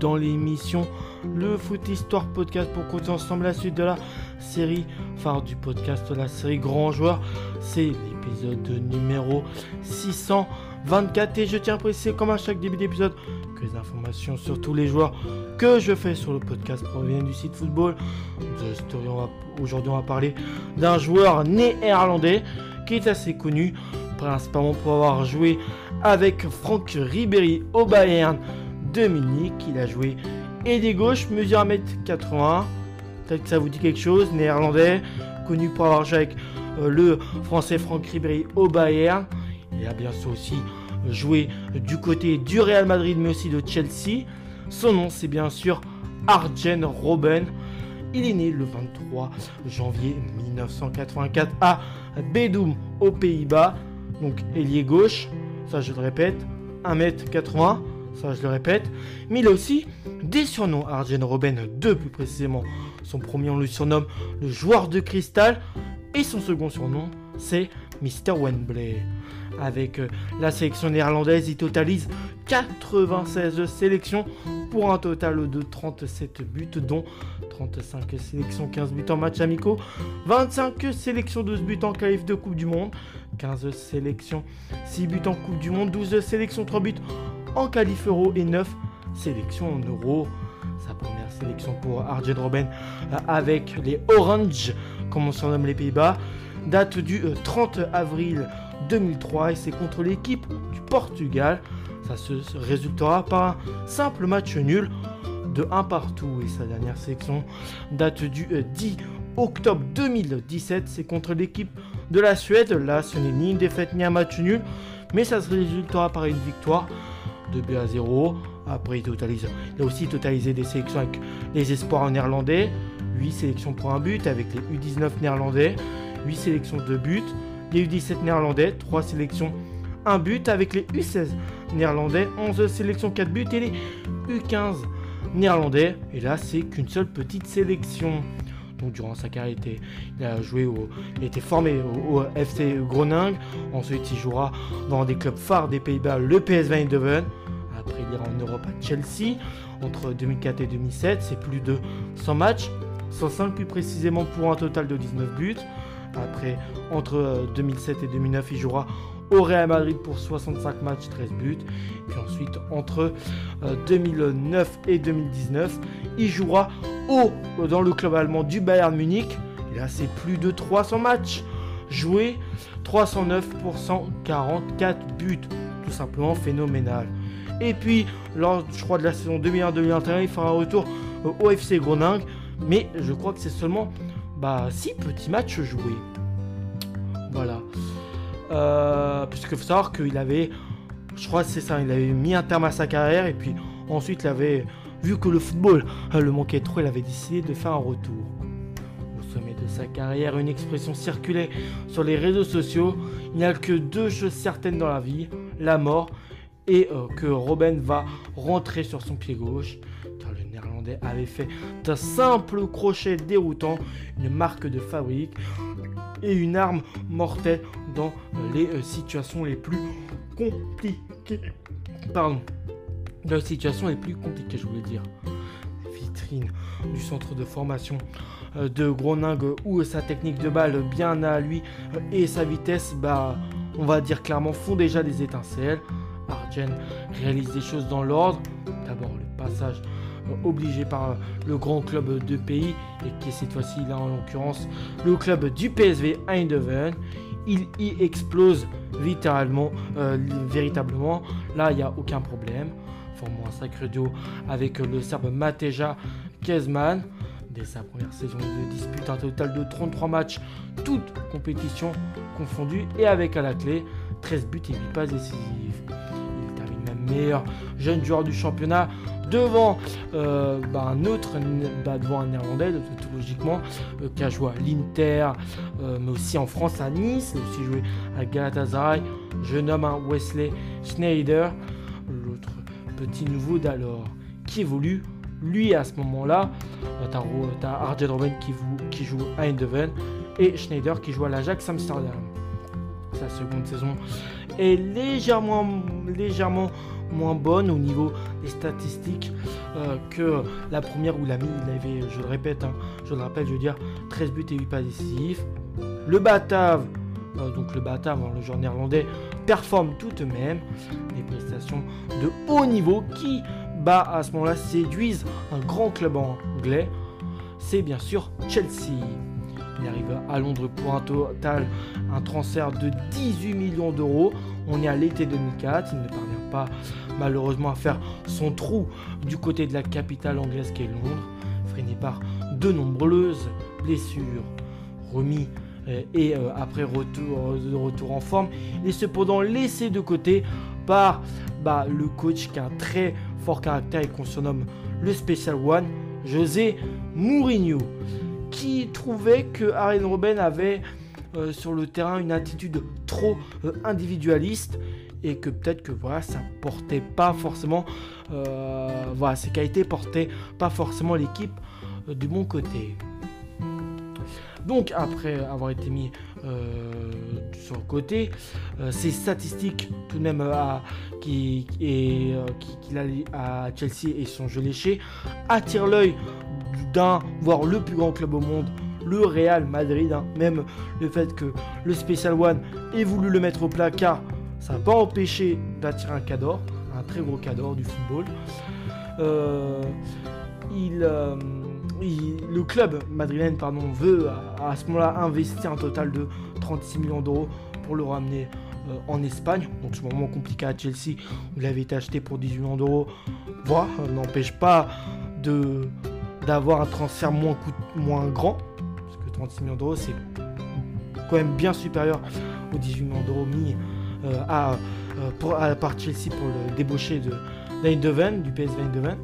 dans l'émission Le Foot Histoire Podcast pour continuer ensemble la suite de la série phare du podcast, la série Grand Joueur. C'est l'épisode numéro 624 et je tiens à préciser comme à chaque début d'épisode que les informations sur tous les joueurs que je fais sur le podcast proviennent du site football. Aujourd'hui on va parler d'un joueur néerlandais qui est assez connu principalement pour avoir joué avec Franck Ribéry au Bayern Munich. Il a joué ailier gauche, mesure 1m81. Peut-être que ça vous dit quelque chose. Néerlandais, connu pour avoir joué avec euh, le français Franck Ribéry au Bayern. Il a bien sûr aussi joué du côté du Real Madrid, mais aussi de Chelsea. Son nom, c'est bien sûr Arjen Robben. Il est né le 23 janvier 1984 à Bedum, aux Pays-Bas. Donc ailier gauche, ça je le répète, 1m80, ça je le répète. Mais il a aussi des surnoms, Arjen Robben, deux plus précisément. Son premier on le surnomme le joueur de cristal et son second surnom c'est Mr. Wembley. Avec euh, la sélection néerlandaise, il totalise 96 sélections pour un total de 37 buts, dont 35 sélections, 15 buts en match amicaux, 25 sélections, 12 buts en qualif de Coupe du Monde, 15 sélections, 6 buts en Coupe du Monde, 12 sélections, 3 buts en qualif euro et 9 sélections en euro. Sa première sélection pour Arjen Robben euh, avec les Orange, comme on surnomme les Pays-Bas, date du 30 euh, avril 2003 et c'est contre l'équipe du Portugal. Ça se résultera par un simple match nul de 1 partout et sa dernière sélection date du 10 euh, octobre 2017. C'est contre l'équipe de la Suède. Là, ce n'est ni une défaite ni un match nul, mais ça se résultera par une victoire de B à 0. Après, il, totalise, il a aussi totalisé des sélections avec les espoirs néerlandais. 8 sélections pour un but avec les U19 néerlandais. 8 sélections de but. Les U17 néerlandais. 3 sélections, 1 but avec les U16 néerlandais. 11 sélections, 4 buts. Et les U15 néerlandais. Et là, c'est qu'une seule petite sélection. Durant sa carrière, il, a joué au, il été formé au, FC Groningen. Ensuite, il jouera dans des clubs phares des Pays-Bas, le PSV Eindhoven. Après, il ira en Europe à Chelsea. Entre 2004 et 2007, c'est plus de 100 matchs, 105 plus précisément pour un total de 19 buts. Après, entre 2007 et 2009, il jouera au Real Madrid pour 65 matchs, 13 buts. Puis ensuite, entre 2009 euh, et 2019, il jouera au, dans le club allemand du Bayern Munich. Et là, c'est plus de 300 matchs joués, 309 pour 144 buts. Tout simplement phénoménal. Et puis, lors, je crois, de la saison 2001-2021, il fera un retour au FC Groningen. Mais je crois que c'est seulement bah, 6 petits matchs joués. Euh, puisque faut savoir qu'il avait, je crois c'est ça, il avait mis un terme à sa carrière et puis ensuite il avait, vu que le football euh, le manquait trop, il avait décidé de faire un retour. Au sommet de sa carrière, une expression circulait sur les réseaux sociaux. Il n'y a que deux choses certaines dans la vie, la mort et euh, que Robin va rentrer sur son pied gauche. Le néerlandais avait fait d'un simple crochet déroutant une marque de fabrique et une arme mortelle dans les euh, situations les plus compliquées. Pardon. Dans les situations les plus compliquées, je voulais dire. Vitrine du centre de formation euh, de Groningue où sa technique de balle bien à lui euh, et sa vitesse, bah, on va dire clairement, font déjà des étincelles. Arjen réalise des choses dans l'ordre. D'abord le passage obligé par le grand club de pays et qui est cette fois-ci là en l'occurrence le club du PSV Eindhoven. Il y explose littéralement, euh, véritablement. Là, il n'y a aucun problème. Formant un sacré duo avec le serbe Mateja Kezman. Dès sa première saison, il dispute un total de 33 matchs, toutes compétitions confondues, et avec à la clé 13 buts et 8 passes décisives. Il meilleur jeune joueur du championnat devant euh, bah, un autre, bah, devant un néerlandais, logiquement, euh, qui a joué à l'Inter, euh, mais aussi en France à Nice, a aussi joué à Galatasaray. Je nomme un Wesley Schneider, l'autre petit nouveau d'alors, qui évolue. Lui, à ce moment-là, t'as Arjen Robben qui, qui joue à Eindhoven et Schneider qui joue à l'Ajax Amsterdam. Sa seconde saison est légèrement, légèrement moins bonne au niveau des statistiques. que la première où l'ami il avait, je le répète, hein, je le rappelle, je veux dire 13 buts et 8 pas décisifs. Le Batave, donc le Batave, hein, le joueur néerlandais, performe tout de même des prestations de haut niveau qui, bah, à ce moment-là, séduisent un grand club anglais. C'est bien sûr Chelsea. Il arrive à Londres pour un total, un transfert de 18 millions d'euros. On est à l'été 2004. Il ne parvient malheureusement à faire son trou du côté de la capitale anglaise qui est Londres, freiné par de nombreuses blessures. Remis euh, et euh, après retour, de retour en forme, il est cependant laissé de côté par bah, le coach qui a un très fort caractère et qu'on surnomme le Special One, José Mourinho, qui trouvait que Arjen Robben avait euh, sur le terrain une attitude trop individualiste et que peut-être que voilà ça portait pas forcément voilà ses qualités portaient pas forcément l'équipe du bon côté. Donc après avoir été mis euh, sur le côté, euh, ces statistiques tout de même euh, qui, et, qu'il a à Chelsea et son jeu léché attirent l'œil d'un, voire le plus grand club au monde, le Real Madrid. Hein. Même le fait que le Special One ait voulu le mettre au placard, ça n'a pas empêché d'attirer un cador, un très gros cador du football. il le club madrilène pardon, veut à, ce moment-là investir un total de 36 millions d'euros pour le ramener euh, en Espagne. Donc un moment compliqué à Chelsea où il avait été acheté pour 18 millions d'euros. Voilà, n'empêche pas d'avoir un transfert moins grand. Parce que 36 millions d'euros c'est quand même bien supérieur aux 18 millions d'euros mis euh, à, euh, à, par Chelsea pour le débaucher de d'Eindhoven, du PSV Eindhoven.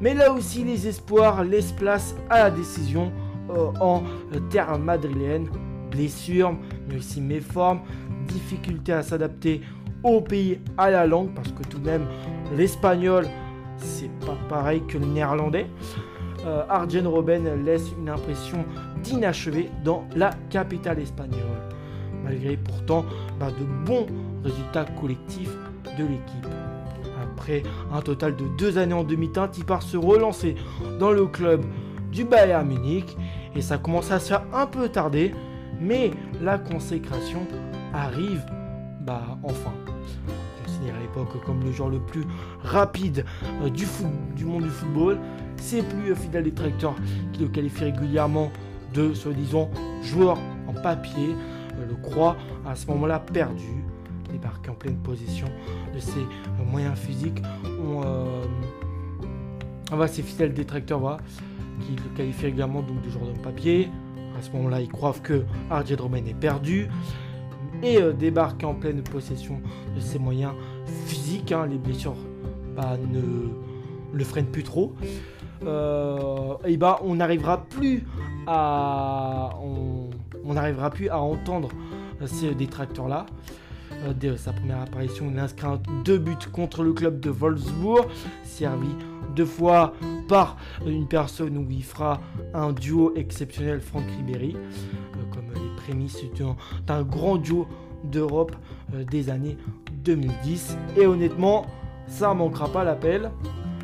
Mais là aussi, les espoirs laissent place à la décision euh, en terre madrilène. Blessures, mais aussi méformes, difficulté à s'adapter au pays, à la langue, parce que tout de même, l'espagnol, c'est pas pareil que le néerlandais. Arjen Robben laisse une impression d'inachevé dans la capitale espagnole, malgré pourtant bah, de bons résultats collectifs de l'équipe. Après un total de deux années en demi-teinte, il part se relancer dans le club du Bayern Munich et ça commence à se faire un peu tarder, mais la consécration arrive bah enfin. Considéré à l'époque comme le joueur le plus rapide euh, du, du monde du football, c'est plus fidèle détracteur qui le qualifie régulièrement de soi-disant joueur en papier, euh, le croit à ce moment-là perdu débarqué en pleine possession de ses euh, moyens physiques. On, euh, va ses fidèles détracteurs voilà, qui le qualifient également donc, de joueur de papier. À ce moment-là, ils croient que Arjen Romain est perdu et euh, débarque en pleine possession de ses moyens physiques. Hein. les blessures bah, ne le freinent plus trop. Et bah, on n'arrivera plus à on n'arrivera plus à entendre ces détracteurs là euh, dès sa première apparition, il inscrit deux buts contre le club de Wolfsburg, servi deux fois par une personne où il fera un duo exceptionnel Franck Ribéry, euh, comme les prémices d'un grand duo d'Europe euh, des années 2010. Et honnêtement, ça manquera pas l'appel.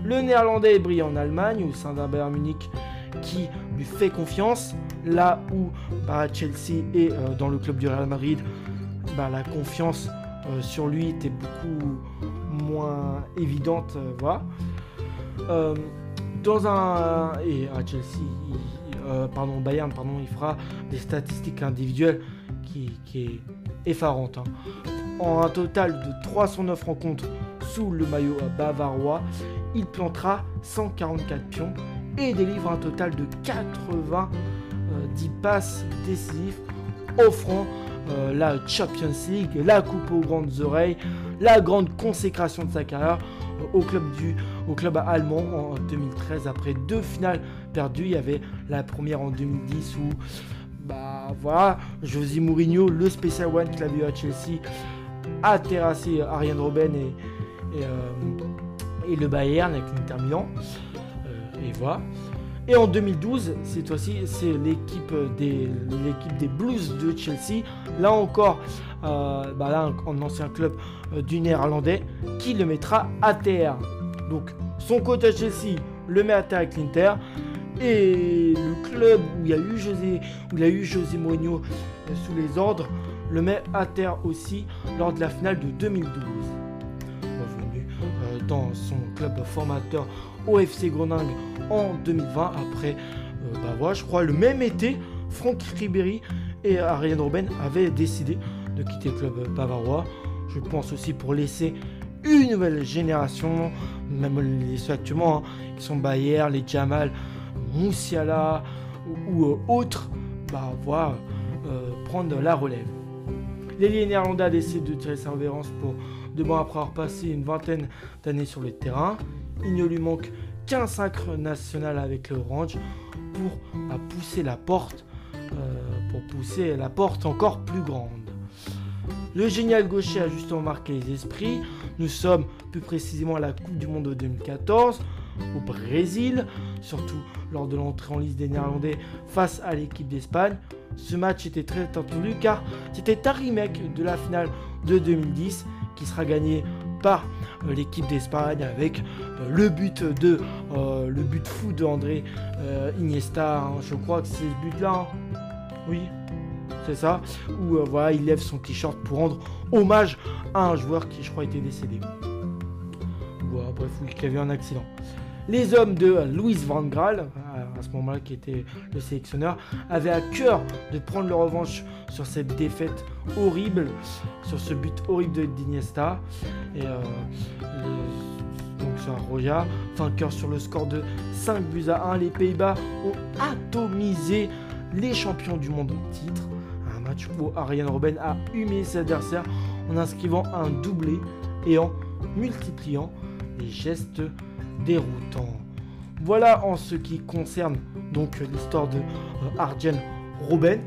Le néerlandais brille en Allemagne au sein d'un Bayern Munich qui lui fait confiance, là où bah, Chelsea est dans le club du Real Madrid bah, la confiance euh, sur lui était beaucoup moins évidente. Euh, voilà. Euh, dans un et à Chelsea, pardon Bayern, pardon, il fera des statistiques individuelles qui, qui est effarante. Hein. En un total de 309 rencontres sous le maillot bavarois, il plantera 144 pions et délivre un total de 90 passes décisives, offrant euh, la Champions League, la coupe aux grandes oreilles, la grande consécration de sa carrière au club, allemand en 2013 après deux finales perdues. Il y avait la première en 2010 où bah voilà, José Mourinho, le Special One qu'il eu à Chelsea, a terrassé Ariane Robben et, et, euh, le Bayern avec l'Inter Milan. et voilà. Et en 2012, cette fois-ci, c'est l'équipe des, l'équipe des Blues de Chelsea. Là encore, euh, bah là, un, ancien club euh, du néerlandais qui le mettra à terre. Donc, Son coach à Chelsea le met à terre avec l'Inter. Et le club où il y a eu José, où il a eu José Mourinho euh, sous les ordres le met à terre aussi lors de la finale de 2012. Dans son club formateur OFC Groningue en 2020 après, euh, bah voilà, je crois le même été, Franck Ribéry et Ariane Robben avaient décidé de quitter le club bavarois. Je pense aussi pour laisser une nouvelle génération, même les actuellement, hein, qui sont Bayer, les Jamal, Moussiala ou, euh, autres, bah, voilà, euh, prendre la relève. L'ailier néerlandais a décidé de tirer sa révérence pour deux mois après avoir passé une vingtaine d'années sur le terrain. Il ne lui manque qu'un sacre national avec le Orange pour bah, pousser la porte, euh, pour pousser la porte encore plus grande. Le génial gaucher a justement marqué les esprits. Nous sommes plus précisément à la Coupe du Monde de 2014 au Brésil, surtout lors de l'entrée en liste des Néerlandais face à l'équipe d'Espagne. Ce match était très attendu car c'était un remake de la finale de 2010 qui sera gagné par euh, l'équipe d'Espagne avec euh, le but de euh, le but fou de André Iniesta. Hein. Je crois que c'est ce but là. Hein. Oui, c'est ça, où voilà, il lève son t-shirt pour rendre hommage à un joueur qui, je crois, était décédé. Voilà, bref, oui, qui avait un accident. Les hommes de Louis Van Gaal, à ce moment-là qui était le sélectionneur, avaient à cœur de prendre leur revanche sur cette défaite horrible, sur ce but horrible de Diniesta. Et euh, donc sur Roya, vainqueur sur le score de 5 buts à 1, les Pays-Bas ont atomisé les champions du monde en titre. Un match où Ariane Robben a humilié ses adversaires en inscrivant un doublé et en multipliant les gestes déroutant. Voilà en ce qui concerne donc l'histoire de euh, Arjen Robben.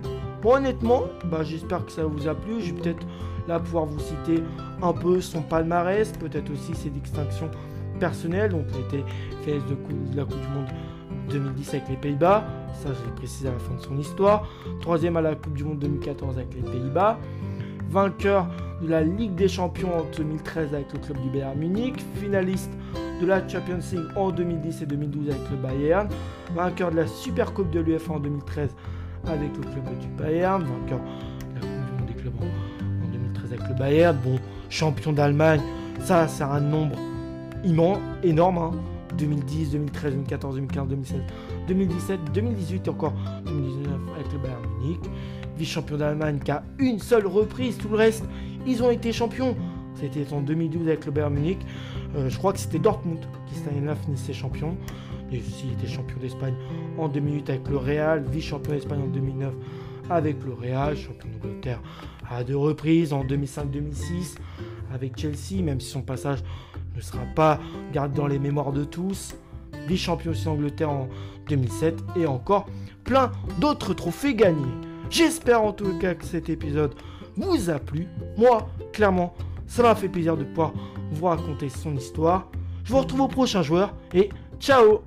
Honnêtement, bah, j'espère que ça vous a plu. Je vais peut-être là pouvoir vous citer un peu son palmarès, peut-être aussi ses distinctions personnelles. Donc, il était fait de, la Coupe du Monde 2010 avec les Pays-Bas. Ça, je l'ai précisé à la fin de son histoire. Troisième à la Coupe du Monde 2014 avec les Pays-Bas. Vainqueur de la Ligue des Champions en 2013 avec le club du Bayern Munich. Finaliste de la Champions League en 2010 et 2012 avec le Bayern, vainqueur de la Super Coupe de l'UEFA en 2013 avec le club du Bayern, vainqueur de la Coupe du Monde des clubs en, 2013 avec le Bayern, bon, champion d'Allemagne, ça c'est un nombre immense, énorme, 2010, 2013, 2014, 2015, 2016, 2017, 2018 et encore 2019 avec le Bayern Munich, vice-champion d'Allemagne qui a une seule reprise, tout le reste, ils ont été champions. C'était en 2012 avec le Bayern Munich. Euh, je crois que c'était Dortmund qui cette année-là finissait champion. Et il était champion d'Espagne en 2008 avec le Real, vice-champion d'Espagne en 2009 avec le Real, champion d'Angleterre à deux reprises en 2005-2006 avec Chelsea, même si son passage ne sera pas gardé dans les mémoires de tous. Vice-champion aussi d'Angleterre en 2007 et encore plein d'autres trophées gagnés. J'espère en tout cas que cet épisode vous a plu. Moi, clairement, ça m'a fait plaisir de pouvoir vous raconter son histoire. Je vous retrouve au prochain joueur et ciao